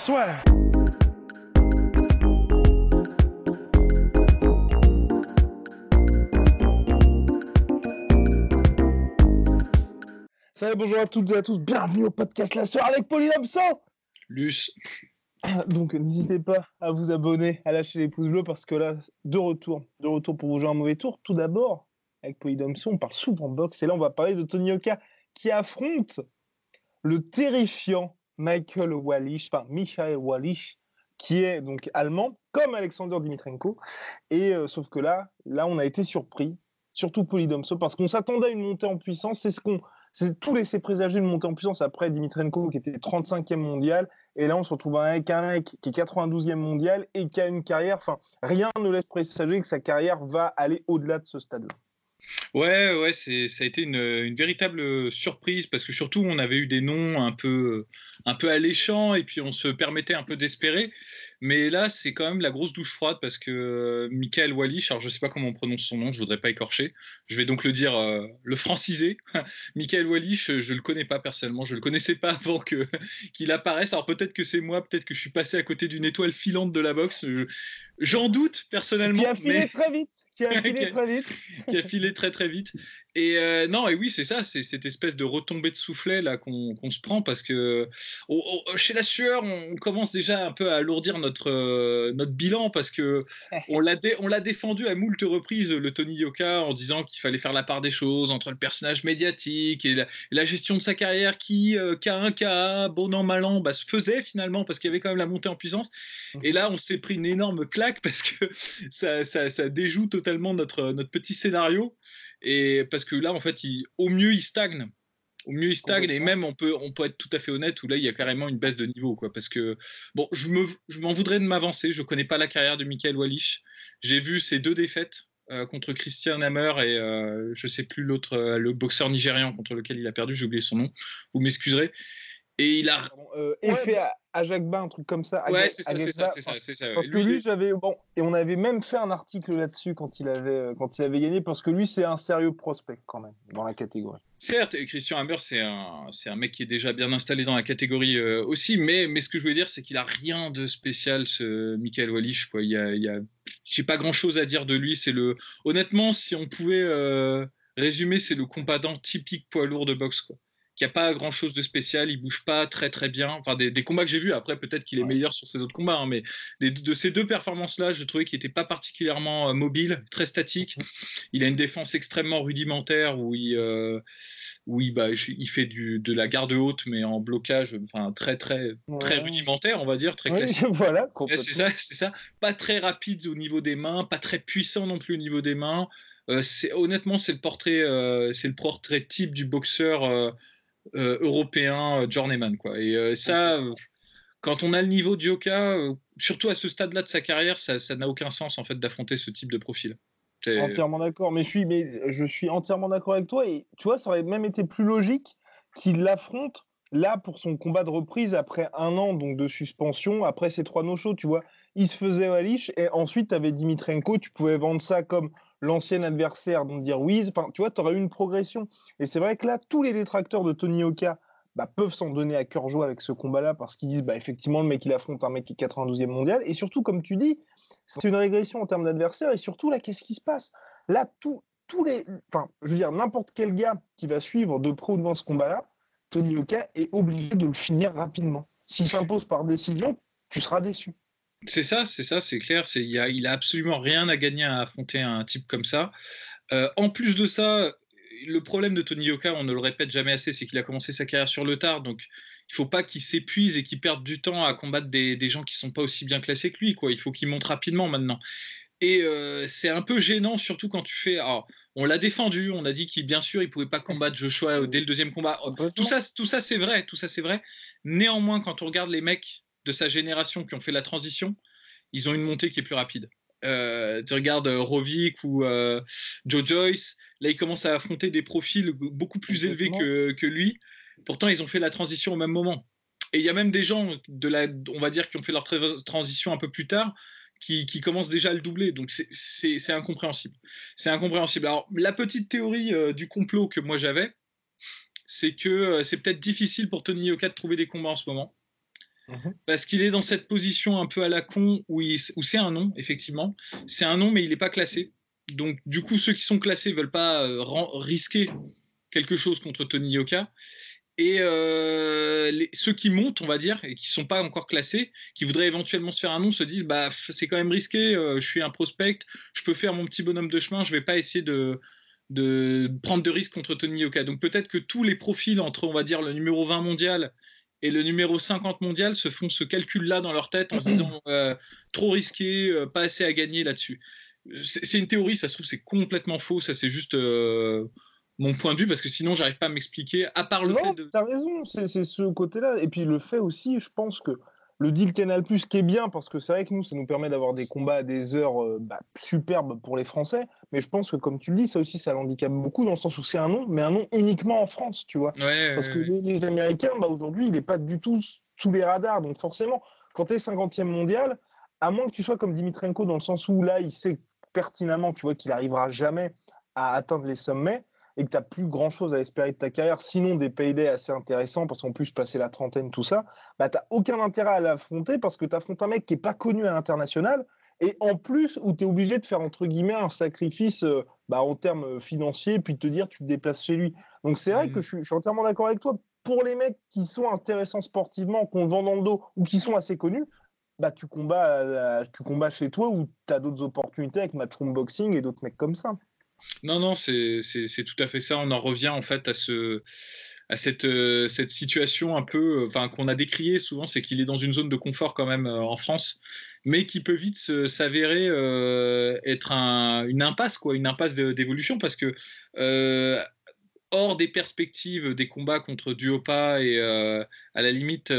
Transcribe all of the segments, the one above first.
Soit. Salut, bonjour à toutes et à tous, bienvenue au podcast La Soeur avec Pauline Absent Luce. Donc n'hésitez pas à vous abonner, à lâcher les pouces bleus parce que là, de retour, de retour pour vous jouer un mauvais tour. Tout d'abord, avec Polydomson, on parle souvent boxe et là on va parler de Tony Oka qui affronte le terrifiant Michael Wallish, enfin Michael Wallish, qui est donc allemand, comme Alexander Dimitrenko. Et euh, sauf que là, là on a été surpris, surtout Polydomso, parce qu'on s'attendait à une montée en puissance. C'est c'est tout laissé présager une montée en puissance après Dimitrenko qui était 35e mondial et là on se retrouve avec un mec qui est 92e mondial et qui a une carrière enfin rien ne laisse présager que sa carrière va aller au-delà de ce stade-là. Ouais, ouais, c'est, ça a été une, une, véritable surprise parce que surtout on avait eu des noms un peu, un peu alléchants et puis on se permettait un peu d'espérer. Mais là, c'est quand même la grosse douche froide parce que euh, Michael Wallish, alors je ne sais pas comment on prononce son nom, je ne voudrais pas écorcher, je vais donc le dire, euh, le franciser. Michael Wallish, je ne le connais pas personnellement, je ne le connaissais pas avant que, qu'il apparaisse. Alors peut-être que c'est moi, peut-être que je suis passé à côté d'une étoile filante de la boxe. J'en doute personnellement. Qui a filé très vite qui a filé très vite. qui a filé très très vite. Et euh, non, et oui, c'est ça, c'est cette espèce de retombée de soufflet là qu'on se prend parce que chez la sueur, on, commence déjà un peu à alourdir notre, euh, notre bilan parce que on l'a défendu à moult reprises, le Tony Yoka, en disant qu'il fallait faire la part des choses entre le personnage médiatique et la, gestion de sa carrière qui, euh, cas un cas, bon an, mal an, bah, se faisait finalement parce qu'il y avait quand même la montée en puissance. Mmh. Et là, on s'est pris une énorme claque parce que ça, ça, ça déjoue totalement notre, notre petit scénario. Et parce que là, en fait, il, au mieux, il stagne. Au mieux, il stagne. Et même, on peut, on peut être tout à fait honnête, où là, il y a carrément une baisse de niveau. Quoi, parce que, bon, je, me, je m'en voudrais de m'avancer. Je ne connais pas la carrière de Michael Wallish. J'ai vu ses deux défaites euh, contre Christian Hammer et euh, je ne sais plus l'autre, euh, le boxeur nigérian contre lequel il a perdu. J'ai oublié son nom. Vous m'excuserez. Et il a. Euh, effet à, à, Jacques Bain, un truc comme ça. Ouais, c'est ça, c'est ça, c'est ça, Parce que lui, j'avais. Bon, et on avait même fait un article là-dessus quand, il avait, euh, quand il avait gagné, parce que lui, c'est un sérieux prospect quand même, dans la catégorie. Certes, Christian Hammer, c'est un, un mec qui est déjà bien installé dans la catégorie euh, aussi, mais, mais ce que je veux dire, c'est qu'il a rien de spécial, ce Michael Wallish. Quoi. Il y a, il y a, j'ai pas grand-chose à dire de lui. C'est le, honnêtement, si on pouvait résumer, c'est le combattant typique poids lourd de boxe. Quoi il n'y a pas grand chose de spécial, il bouge pas très très bien. Enfin, des, combats que j'ai vus, après peut-être qu'il est meilleur sur ses autres combats, hein, mais de ces deux performances-là, je trouvais qu'il n'était pas particulièrement euh, mobile, très statique. Mhm. Il a une défense extrêmement rudimentaire où il, euh, où il, bah, il fait du, de la garde haute, mais en blocage, enfin très très très rudimentaire, on va dire, très classique. voilà, c'est ça, c'est ça. Pas très rapide au niveau des mains, pas très puissant non plus au niveau des mains. Euh, honnêtement, c'est le portrait, euh, c'est le portrait type du boxeur européen euh, journeyman. Quoi. Et euh, ça, quand on a le niveau d'Yoka, surtout à ce stade-là de sa carrière, ça n'a aucun sens en fait d'affronter ce type de profil. Entièrement d'accord, mais je suis, mais je suis entièrement d'accord avec toi. Et tu vois, ça aurait même été plus logique qu'il l'affronte là pour son combat de reprise après un an donc de suspension, après ces trois no-shows. Tu vois, il se faisait Walish et ensuite tu avais Dimitrenko. Tu pouvais vendre ça comme l'ancien adversaire, donc dire oui, tu vois, tu aurais eu une progression. Et c'est vrai que là, tous les détracteurs de Tony Oka bah, peuvent s'en donner à cœur joie avec ce combat-là parce qu'ils disent, bah, effectivement, le mec, il affronte un mec qui est 92e mondial. Et surtout, comme tu dis, c'est une régression en termes d'adversaire. Et surtout, là, qu'est-ce qui se passe? Là, tous les. Enfin, je veux dire, n'importe quel gars qui va suivre de pro ou devant ce combat-là, Tony Oka est obligé de le finir rapidement. S'il s'impose par décision, tu seras déçu. C'est ça, c'est ça, c'est clair. C'est il a, il a absolument rien à gagner à affronter un type comme ça. Euh, en plus de ça, le problème de Tony Yoka, on ne le répète jamais assez, c'est qu'il a commencé sa carrière sur le tard, donc il faut pas qu'il s'épuise et qu'il perde du temps à combattre des, des gens qui sont pas aussi bien classés que lui. Quoi. Il faut qu'il monte rapidement maintenant. Et c'est un peu gênant, surtout quand tu fais. on l'a défendu, on a dit qu'il, bien sûr, il pouvait pas combattre Joshua dès le deuxième combat. Tout ça, tout ça, c'est vrai, tout ça, c'est vrai. Néanmoins, quand on regarde les mecs de sa génération qui ont fait la transition, ils ont une montée qui est plus rapide. Euh, tu regardes euh, Rovic ou euh, Joe Joyce, là ils commencent à affronter des profils beaucoup plus élevés que, que, lui. Pourtant, ils ont fait la transition au même moment. Et il y a même des gens, de la, on va dire, qui ont fait leur transition un peu plus tard, qui, qui commencent déjà à le doubler. Donc c'est incompréhensible. C'est incompréhensible. Alors, la petite théorie du complot que moi j'avais, c'est que c'est peut-être difficile pour Tony Yoka de trouver des combats en ce moment. Mhm. Parce qu'il est dans cette position un peu à la con où, c'est un nom, effectivement. C'est un nom, mais il n'est pas classé. Donc, du coup, ceux qui sont classés ne veulent pas euh, risquer quelque chose contre Tony Yoka. Et euh, ceux qui montent, on va dire, et qui ne sont pas encore classés, qui voudraient éventuellement se faire un nom, se disent bah, c'est quand même risqué, euh, je suis un prospect, je peux faire mon petit bonhomme de chemin, je ne vais pas essayer de, de prendre de risques contre Tony Yoka. Donc peut-être que tous les profils entre, on va dire, le numéro 20 mondial et le numéro 50 mondial se font ce calcul-là dans leur tête en se disant euh, trop risqué, euh, pas assez à gagner là-dessus. C'est une théorie, ça se trouve, c'est complètement faux, ça c'est juste euh, mon point de vue, parce que sinon j'arrive pas à m'expliquer, à part le fait de... T'as raison, c'est ce côté-là. Et puis le fait aussi, je pense que le deal Canal Plus qui est bien parce que c'est vrai que nous ça nous permet d'avoir des combats à des heures euh, bah, superbes pour les Français. Mais je pense que comme tu le dis ça aussi ça l'handicape beaucoup dans le sens où c'est un nom mais un nom uniquement en France tu vois. Parce que les, Américains bah, aujourd'hui il n'est pas du tout sous les radars. Donc forcément quand tu es 50e mondial à moins que tu sois comme Dimitrenko dans le sens où là il sait pertinemment tu vois qu'il arrivera jamais à atteindre les sommets et que tu n'as plus grand chose à espérer de ta carrière, sinon des paydays assez intéressants, parce qu'en plus, passer la trentaine, tout ça, bah, tu n'as aucun intérêt à l'affronter parce que tu affrontes un mec qui n'est pas connu à l'international et en plus où tu es obligé de faire entre guillemets un sacrifice euh, bah, en termes financiers, puis de te dire tu te déplaces chez lui. Donc c'est vrai mmh. que je suis, entièrement d'accord avec toi. Pour les mecs qui sont intéressants sportivement, qu'on vend dans le dos ou qui sont assez connus, bah, tu, combats, tu combats chez toi ou tu as d'autres opportunités avec Matchroom Boxing et d'autres mecs comme ça. Non, non, c'est tout à fait ça. On en revient en fait à euh, cette situation un peu, enfin qu'on a décrié souvent, c'est qu'il est dans une zone de confort quand même euh, en France, mais qui peut vite s'avérer euh, être une impasse, quoi, une impasse d'évolution, parce que hors des perspectives des combats contre Duopa et à la limite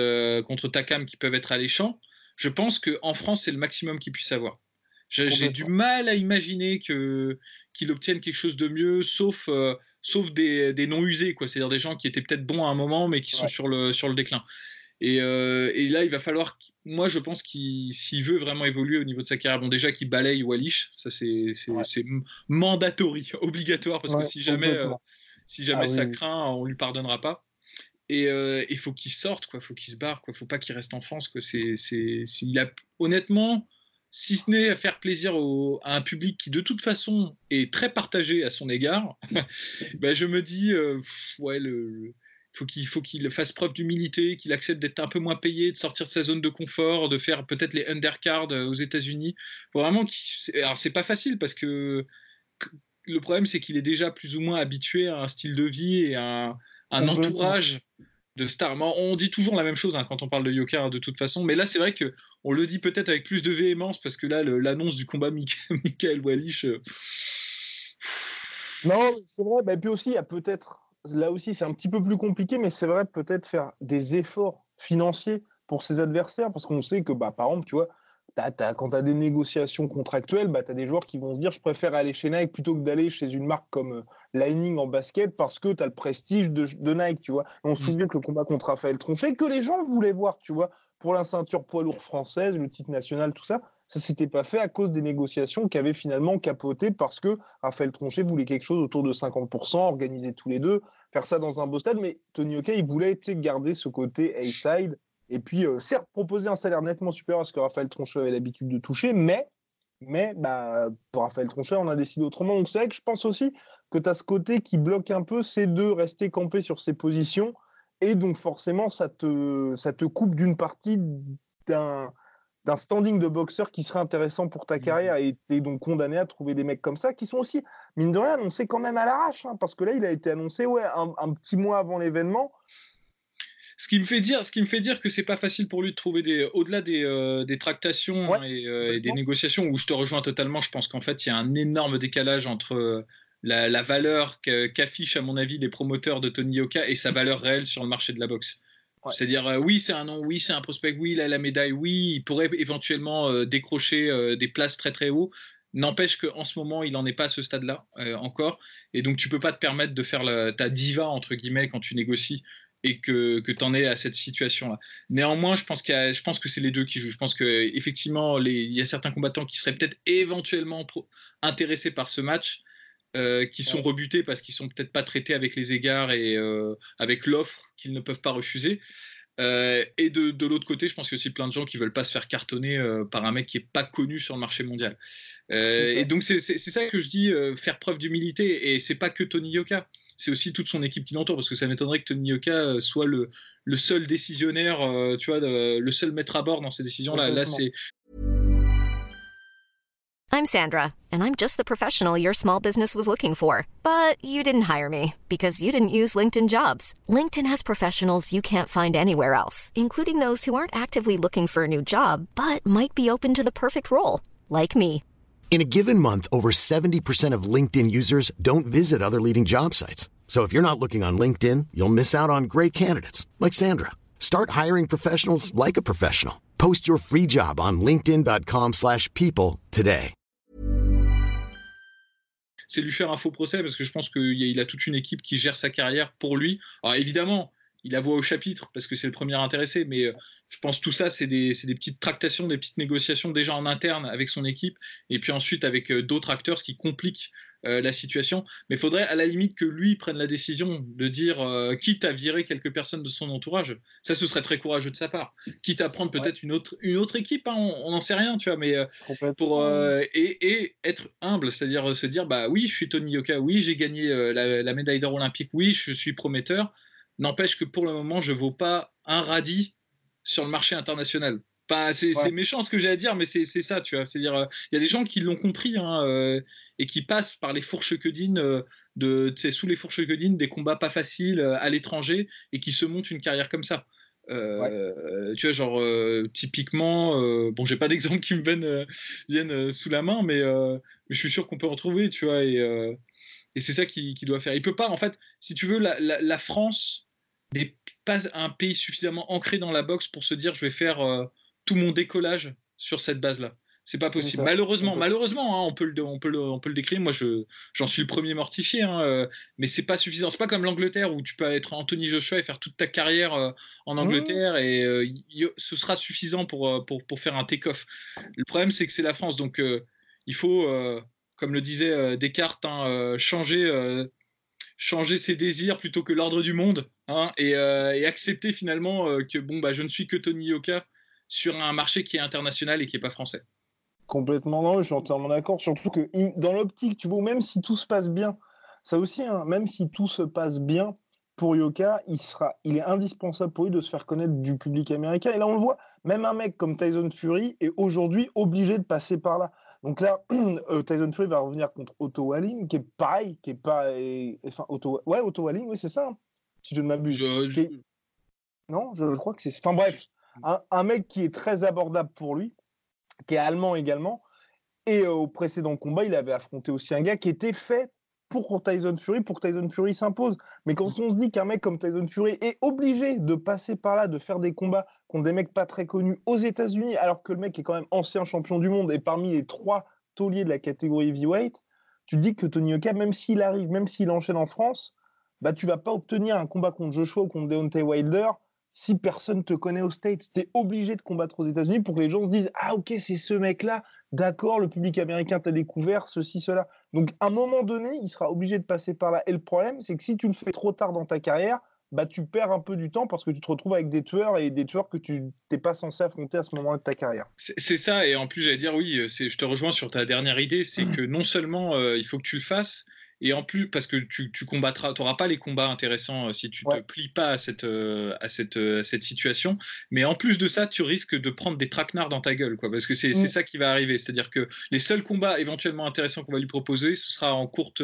contre Takam qui peuvent être alléchants, je pense qu'en France c'est le maximum qu'il puisse avoir. J'ai du mal à imaginer que qu'il obtienne quelque chose de mieux, sauf, euh, sauf des, des, non usés, quoi. C'est-à-dire des gens qui étaient peut-être bons à un moment, mais qui sont sur, le, sur le déclin. Et, euh, et, là, il va falloir, moi, je pense qu'il, s'il veut vraiment évoluer au niveau de sa carrière, bon, déjà qu'il balaye Wallish, ça c'est, c'est, mandatory, obligatoire, parce que si jamais, euh, si jamais ah ça craint, on lui pardonnera pas. Et il faut qu'il sorte, quoi. Faut qu'il se barre, quoi. Faut pas qu'il reste en France, quoi. C'est, c'est, il a, honnêtement, si ce n'est à faire plaisir à un public qui de toute façon est très partagé à son égard, ben je me dis, euh, ouais, le, faut qu'il faut qu'il fasse preuve d'humilité, qu'il accepte d'être un peu moins payé, de sortir de sa zone de confort, de faire peut-être les undercards euh, aux États-Unis. Vraiment, alors c'est pas facile parce que le problème c'est qu'il est déjà plus ou moins habitué à un style de vie et à un entourage de stars. On dit toujours la même chose hein, quand on parle de Yoka hein, de toute façon, mais là c'est vrai que on le dit peut-être avec plus de véhémence parce que là l'annonce du combat Michael Wallish. Euh, non, c'est vrai. Bah, puis aussi il y a peut-être là aussi c'est un petit peu plus compliqué, mais c'est vrai peut-être faire des efforts financiers pour ses adversaires parce qu'on sait que bah par exemple tu vois quand tu as des négociations contractuelles, bah, tu as des joueurs qui vont se dire je préfère aller chez Nike plutôt que d'aller chez une marque comme euh, Lightning en basket parce que tu as le prestige de, Nike, tu vois. on se mm. souvient que le combat contre Raphaël Tronchet, que les gens voulaient voir, tu vois, pour la ceinture poids lourd française, le titre national, tout ça, ça s'était pas fait à cause des négociations qui avaient finalement capoté parce que Raphaël Tronchet voulait quelque chose autour de 50%, organiser tous les deux, faire ça dans un beau stade, mais Tony Oka, il voulait garder ce côté A-side et puis, euh, certes, proposer un salaire nettement supérieur à ce que Raphaël Tronchet avait l'habitude de toucher, mais, mais bah, pour Raphaël Tronchet, on a décidé autrement. Donc, c'est vrai que je pense aussi que tu as ce côté qui bloque un peu ces deux, rester campés sur ses positions. Et donc, forcément, ça te, ça te coupe d'une partie d'un d'un standing de boxeur qui serait intéressant pour ta mmh. carrière et es donc condamné à trouver des mecs comme ça qui sont aussi, mine de rien, annoncés quand même à l'arrache, hein, parce que là, il a été annoncé ouais, un petit mois avant l'événement. Ce qui me fait dire, ce qui me fait dire que c'est pas facile pour lui de trouver des, au-delà des, euh, des tractations et, des négociations où je te rejoins totalement. Je pense qu'en fait, il y a un énorme décalage entre la, valeur qu'affichent à mon avis les promoteurs de Tony Yoka et sa valeur réelle sur le marché de la boxe. C'est-à-dire, euh, oui, c'est un nom, oui, c'est un prospect, oui, il a la médaille, oui, il pourrait éventuellement euh, décrocher euh, des places très très haut. N'empêche qu'en ce moment, il n'en est pas à ce stade-là encore. Et donc, tu peux pas te permettre de faire ta diva, entre guillemets, quand tu négocies et que, que tu en es à cette situation-là. Néanmoins, je pense, qu'il je pense que c'est les deux qui jouent. Je pense qu'effectivement, il y a certains combattants qui seraient peut-être éventuellement intéressés par ce match. qui sont rebutés parce qu'ils sont peut-être pas traités avec les égards et avec l'offre qu'ils ne peuvent pas refuser. Euh, et de, de l'autre côté, je pense qu'il y a aussi plein de gens qui veulent pas se faire cartonner euh, par un mec qui est pas connu sur le marché mondial. Euh, et donc c'est ça que je dis, faire preuve d'humilité. Et c'est pas que Tony Yoka, c'est aussi toute son équipe qui l'entoure, parce que ça m'étonnerait que Tony Yoka soit le, le seul décisionnaire, tu vois, le seul maître à bord dans ces décisions-là. Là, c'est I'm Sandra, and I'm just the professional your small business was looking for. But you didn't hire me because you didn't use LinkedIn jobs. LinkedIn has professionals you can't find anywhere else, including those who aren't actively looking for a new job but might be open to the perfect role, like me. In a given month, over 70% of LinkedIn users don't visit other leading job sites. So if you're not looking on LinkedIn, you'll miss out on great candidates like Sandra. Start hiring professionals like a professional. Post your free job on linkedin.com/people today. c'est lui faire un faux procès parce que je pense qu'il a toute une équipe qui gère sa carrière pour lui. Alors évidemment, il a voix au chapitre parce que c'est le premier intéressé, mais euh, je pense tout ça, c'est des, des, petites tractations, des petites négociations déjà en interne avec son équipe et puis ensuite avec euh, d'autres acteurs, ce qui complique euh, la situation. Mais il faudrait à la limite que lui prenne la décision de dire, quitte à virer quelques personnes de son entourage, ça ce serait très courageux de sa part. Quitte à prendre peut-être une, autre, une autre équipe, hein, on n'en sait rien, tu vois, mais pour et, être humble, c'est-à-dire se dire, bah oui, je suis Tony Yoka, oui, j'ai gagné la, médaille d'or olympique, oui, je suis prometteur. N'empêche que pour le moment, je ne vaux pas un radis sur le marché international c'est méchant ce que j'ai à dire, mais c'est ça, tu vois. C'est-à-dire, euh, il y a des gens qui l'ont compris hein, euh, et qui passent par les fourches quedines, euh, de, sous les fourches quedines, des combats pas faciles à l'étranger et qui se montent une carrière comme ça. Tu vois, genre, typiquement, bon, j'ai pas d'exemple qui me viennent, viennent sous la main, mais, je suis sûr qu'on peut en trouver, tu vois, et, et c'est ça qu'il qui doit faire. Il peut pas, en fait, si tu veux, la, la France n'est pas un pays suffisamment ancré dans la boxe pour se dire je vais faire tout mon décollage sur cette base-là. C'est pas possible. Malheureusement, malheureusement, hein, on, peut le, on, peut on peut le décrire. Moi, j'en suis le premier mortifié, hein, euh, mais c'est pas suffisant. C'est pas comme l'Angleterre où tu peux être Anthony Joshua et faire toute ta carrière euh, en mmh. Angleterre et euh, ce sera suffisant pour, pour, pour faire un take-off. Le problème, c'est que c'est la France, donc il faut, comme le disait Descartes, hein, changer, changer ses désirs plutôt que l'ordre du monde et, et, accepter finalement que bon, bah, je ne suis que Tony Yoka sur un marché qui est international et qui n'est pas français. Complètement non, je suis entièrement d'accord. Surtout que dans l'optique, tu vois, même si tout se passe bien, ça aussi, hein, même si tout se passe bien pour Yoka, il, sera, il est indispensable pour lui de se faire connaître du public américain. Et là, on le voit, même un mec comme Tyson Fury est aujourd'hui obligé de passer par là. Donc là, euh, Tyson Fury va revenir contre Otto Walling, qui est pareil, qui est pas. enfin, Otto, ouais, Otto Walling, oui, c'est ça, si je ne m'abuse. Non, je, je, crois que c'est. Enfin bref, un, mec qui est très abordable pour lui, qui est allemand également. Et euh, au précédent combat, il avait affronté aussi un gars qui était fait pour Tyson Fury, pour que Tyson Fury s'impose. Mais quand on se dit qu'un mec comme Tyson Fury est obligé de passer par là, de faire des combats contre des mecs pas très connus aux États-Unis, alors que le mec est quand même ancien champion du monde et parmi les trois tauliers de la catégorie heavyweight, tu dis que Tony Oka, même s'il arrive, même s'il enchaîne en France, bah tu vas pas obtenir un combat contre Joshua ou contre Deontay Wilder si personne te connaît aux States, tu es obligé de combattre aux États-Unis pour que les gens se disent Ah, ok, c'est ce mec-là, d'accord, le public américain t'a découvert, ceci, cela. Donc, à un moment donné, il sera obligé de passer par là. Et le problème, c'est que si tu le fais trop tard dans ta carrière, bah, tu perds un peu du temps parce que tu te retrouves avec des tueurs et des tueurs que tu n'es pas censé affronter à ce moment-là de ta carrière. C'est ça, et en plus, j'allais dire, oui, je te rejoins sur ta dernière idée, c'est que non seulement euh, il faut que tu le fasses, et en plus, parce que tu, combattras, tu n'auras pas les combats intéressants euh, si tu ne te plies pas à cette, euh, à, cette, euh, cette situation. Mais en plus de ça, tu risques de prendre des traquenards dans ta gueule, quoi, parce que c'est mm. ça qui va arriver. C'est-à-dire que les seuls combats éventuellement intéressants qu'on va lui proposer, ce sera en courte.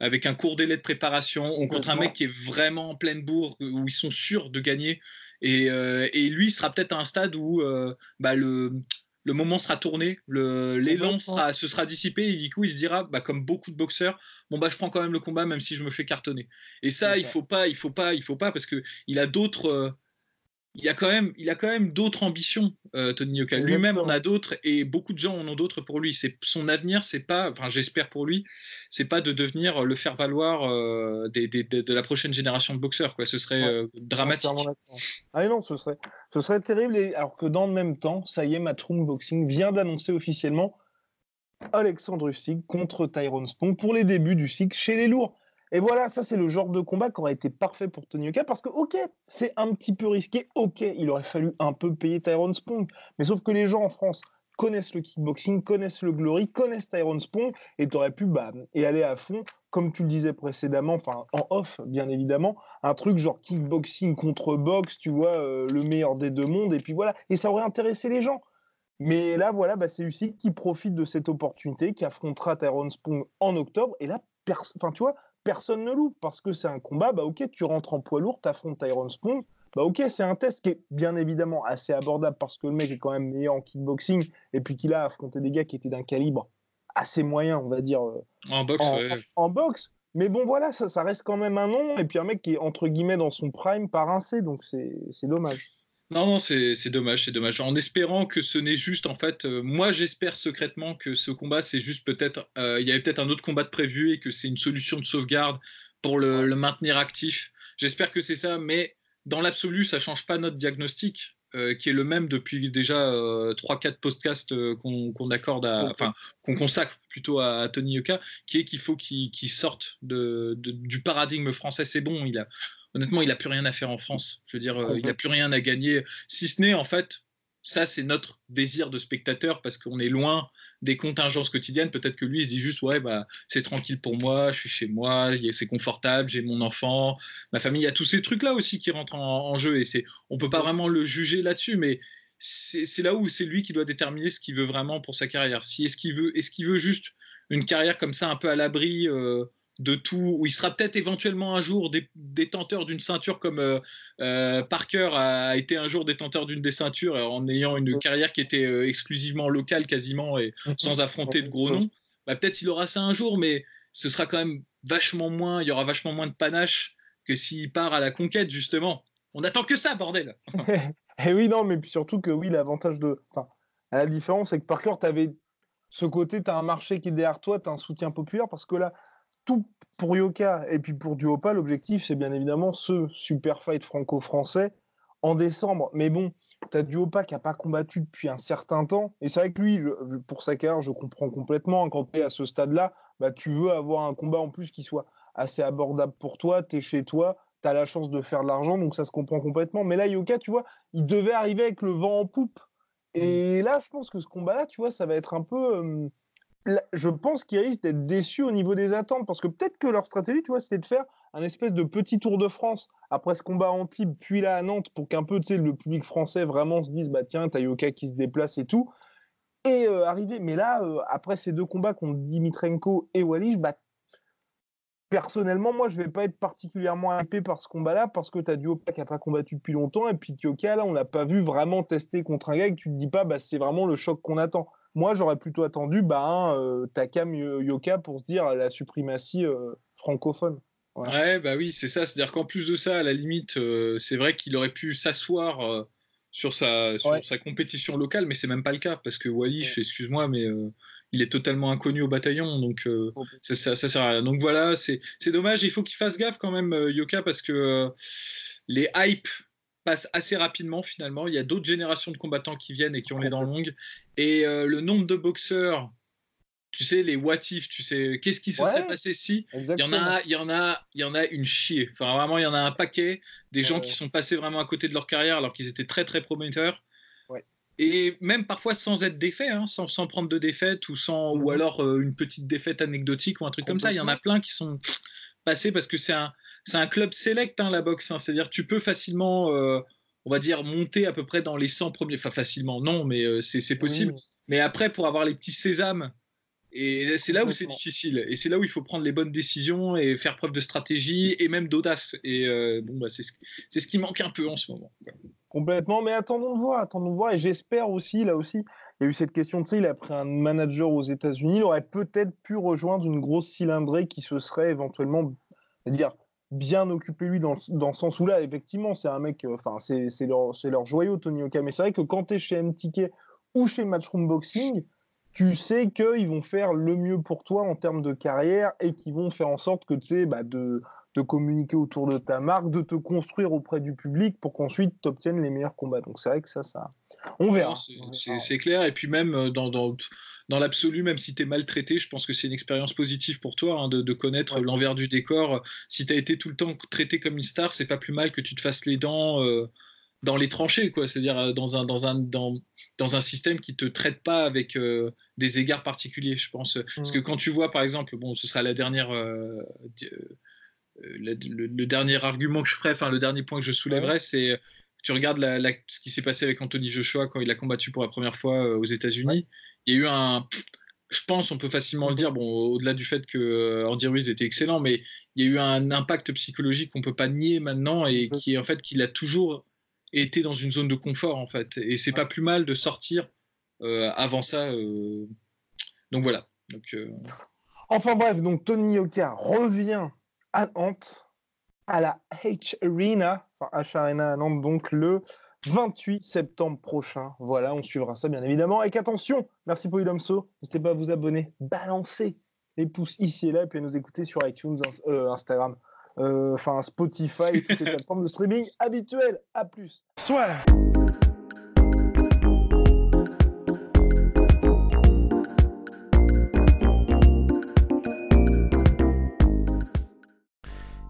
Avec un court délai de préparation. On contre un mec qui est vraiment en pleine bourre, où ils sont sûrs de gagner. Et, euh, et lui sera peut-être à un stade où euh, bah, le, le moment sera tourné, l'élan sera, se sera dissipé et du coup il se dira, bah, comme beaucoup de boxeurs, bon bah je prends quand même le combat même si je me fais cartonner. Et ça, il faut pas, il faut pas, il faut pas parce que il a d'autres, euh, il a quand même, il a quand même d'autres ambitions, euh, Tony Yoka. Lui-même en a d'autres et beaucoup de gens en ont d'autres pour lui. C'est son avenir, c'est pas, enfin j'espère pour lui, c'est pas de devenir le faire valoir euh, de la prochaine génération de boxeurs. Quoi. Ce serait euh, dramatique. Ah non, ce serait, ce serait terrible. alors que dans le même temps, ça y est, Matchroom Boxing vient d'annoncer officiellement Alexandre Usyk contre Tyrone Spong pour les débuts du cycle chez les lourds. Et voilà, ça c'est le genre de combat qui aurait été parfait pour Tony Oka parce que, ok, c'est un petit peu risqué, ok, il aurait fallu un peu payer Tyrone Spong, mais sauf que les gens en France connaissent le kickboxing, connaissent le glory, connaissent Tyrone Spong, et tu aurais pu bah, et aller à fond, comme tu le disais précédemment, enfin en off bien évidemment, un truc genre kickboxing contre boxe, tu vois, euh, le meilleur des deux mondes, et puis voilà, et ça aurait intéressé les gens. Mais là, voilà, bah, c'est Usyk qui profite de cette opportunité, qui affrontera Tyrone Spong en octobre, et là, enfin, tu vois, personne ne l'ouvre parce que c'est un combat. Bah, ok, tu rentres en poids lourd, tu affrontes Tyrone Spong. Bah, ok, c'est un test qui est bien évidemment assez abordable parce que le mec est quand même meilleur en kickboxing et puis qu'il a affronté des gars qui étaient d'un calibre assez moyen, on va dire. Euh, en boxe, en, boxe. Mais bon, voilà, ça, ça, reste quand même un nom. Et puis un mec qui est entre guillemets dans son prime par un C, donc c'est dommage. Non, non, c'est dommage, c'est dommage. En espérant que ce n'est juste, en fait, euh, moi j'espère secrètement que ce combat, c'est juste peut-être, euh, il y avait peut-être un autre combat de prévu et que c'est une solution de sauvegarde pour le, maintenir actif. J'espère que c'est ça, mais dans l'absolu, ça change pas notre diagnostic. Euh, qui est le même depuis déjà 3-4 podcasts qu'on accorde à, enfin, qu'on consacre plutôt à, Tony Yoka, qui est qu'il faut qu'il sorte de, du paradigme français. C'est bon, il a, honnêtement, il n'a plus rien à faire en France. Je veux dire, euh, il n'a plus rien à gagner, si ce n'est en fait, ça c'est notre désir de spectateur parce qu'on est loin des contingences quotidiennes. Peut-être que lui il se dit juste ouais bah c'est tranquille pour moi, je suis chez moi, c'est confortable, j'ai mon enfant, ma famille. Il y a tous ces trucs là aussi qui rentrent en, jeu et c'est on peut pas vraiment le juger là-dessus, mais c'est là où c'est lui qui doit déterminer ce qu'il veut vraiment pour sa carrière. Si est-ce qu'il veut est-ce qu'il veut juste une carrière comme ça un peu à l'abri. Euh, de tout, où il sera peut-être éventuellement un jour détenteur d'une ceinture comme euh, euh, Parker a été un jour détenteur d'une des ceintures en ayant une carrière qui était euh, exclusivement locale quasiment et mhm. sans affronter de gros noms. Bah, peut-être il aura ça un jour, mais ce sera quand même vachement moins, il y aura vachement moins de panache que s'il part à la conquête justement. On attend que ça, bordel. et eh oui, non, mais puis surtout que oui, l'avantage de, enfin, la différence, c'est que Parker, tu avais ce côté, tu as un marché qui est derrière toi, tu as un soutien populaire, parce que là, tout pour Yoka et puis pour Duopa, l'objectif, c'est bien évidemment ce super fight franco-français en décembre. Mais bon, tu as Duopa qui n'a pas combattu depuis un certain temps. Et c'est vrai que lui, pour sa carrière, je comprends complètement. Hein, quand tu es à ce stade-là, bah, tu veux avoir un combat en plus qui soit assez abordable pour toi. Tu es chez toi, tu as la chance de faire de l'argent, donc ça se comprend complètement. Mais là, Yoka, tu vois, il devait arriver avec le vent en poupe. Et là, je pense que ce combat-là, tu vois, ça va être un peu je pense qu'ils risquent d'être déçus au niveau des attentes parce que peut-être que leur stratégie, tu vois, c'était de faire un espèce de petit Tour de France après ce combat à Antibes, puis là à Nantes, pour qu'un peu, tu sais, le public français vraiment se dise, bah tiens, t'as Yoka qui se déplace et tout, et euh, arriver. Mais là, euh, après ces deux combats contre Dimitrenko et Wallis, bah personnellement, moi, je vais pas être particulièrement hypé par ce combat-là parce que tu as Duopa qui n'a pas combattu depuis longtemps et puis Kyoka, là, on l'a pas vu vraiment tester contre un gars et que tu te dis pas, bah, c'est vraiment le choc qu'on attend. Moi, j'aurais plutôt attendu bah, euh, Takam Yoka pour se dire la suprématie euh, francophone. Ouais. bah oui, c'est ça. C'est-à-dire qu'en plus de ça, à la limite, euh, c'est vrai qu'il aurait pu s'asseoir sur, sa, sur sa compétition locale, mais c'est même pas le cas parce que Wallish, excuse-moi, mais il est totalement inconnu au bataillon, donc ça, ça, sert à rien. Donc voilà, c'est dommage. Il faut qu'il fasse gaffe quand même, Yoka, parce que les hypes passe assez rapidement finalement. Il y a d'autres générations de combattants qui viennent et qui ont les dents longues. Et euh, le nombre de boxeurs, tu sais, les what if, tu sais, qu'est-ce qui se serait passé si il y en a, il y en a, il y en a une chier. Enfin, vraiment, il y en a un paquet des gens qui sont passés vraiment à côté de leur carrière alors qu'ils étaient très très prometteurs. Et même parfois sans être défaits, hein, sans, sans, prendre de défaite ou sans, ou mhm. alors euh, une petite défaite anecdotique ou un truc comme ça. Il y en a plein qui sont passés parce que c'est un, c'est un club select, hein, la boxe. Hein. C'est-à-dire tu peux facilement, euh, on va dire, monter à peu près dans les 100 premiers. Enfin, facilement, non, mais euh, c'est possible. Mais après, pour avoir les petits sésames Et c'est là où c'est difficile. Et c'est là où il faut prendre les bonnes décisions et faire preuve de stratégie et même d'audace. Et euh, bon, bah, c'est ce, ce, qui manque un peu en ce moment. Complètement. Mais attendons de voir, attendons de voir. Et j'espère aussi, là aussi, il y a eu cette question, tu sais, il a pris un manager aux États-Unis. Il aurait peut-être pu rejoindre une grosse cylindrée qui se serait éventuellement, dire bien occupé lui dans, dans le sens où là, effectivement, c'est un mec, euh, enfin, c'est leur, leur joyau, Tony Oka. Mais c'est vrai que quand tu es chez MTK ou chez Matchroom Boxing, tu sais qu'ils vont faire le mieux pour toi en termes de carrière et qu'ils vont faire en sorte que tu sais bah, de, de, communiquer autour de ta marque, de te construire auprès du public pour qu'ensuite tu obtiennes les meilleurs combats. Donc c'est vrai que ça, ça, on verra. C'est clair. Et puis même euh, dans, dans, dans l'absolu, même si tu es maltraité, je pense que c'est une expérience positive pour toi hein, de, de, connaître l'envers du décor. Si tu as été tout le temps traité comme une star, c'est pas plus mal que tu te fasses les dents. Euh, dans les tranchées, quoi. C'est-à-dire euh, dans un, dans un, dans, dans un système qui te traite pas avec euh, des égards particuliers, je pense. Parce que mm. quand tu vois, par exemple, bon, ce sera la dernière, euh, euh, le, dernier argument que je ferai, enfin le dernier point que je soulèverai, c'est tu regardes la, ce qui s'est passé avec Anthony Joshua quand il a combattu pour la première fois aux États-Unis. Il y a eu un, je pense, on peut facilement le dire, bon, au-delà du fait que Andy Ruiz était excellent, mais il y a eu un impact psychologique qu'on peut pas nier maintenant et qui est en fait qu'il a toujours était dans une zone de confort en fait. Et c'est pas plus mal de sortir euh, avant ça. Euh. Donc voilà. Donc, euh. Enfin bref, donc Tony Yoka revient à Nantes, à la H Arena, enfin H Arena à Nantes, donc le 28 septembre prochain. Voilà, on suivra ça bien évidemment. Avec attention, merci Polydomso. N'hésitez pas à vous abonner, balancer les pouces ici et là, et puis à nous écouter sur iTunes, Instagram, euh, enfin Spotify toutes les plateformes de streaming habituelles. À plus. Soit.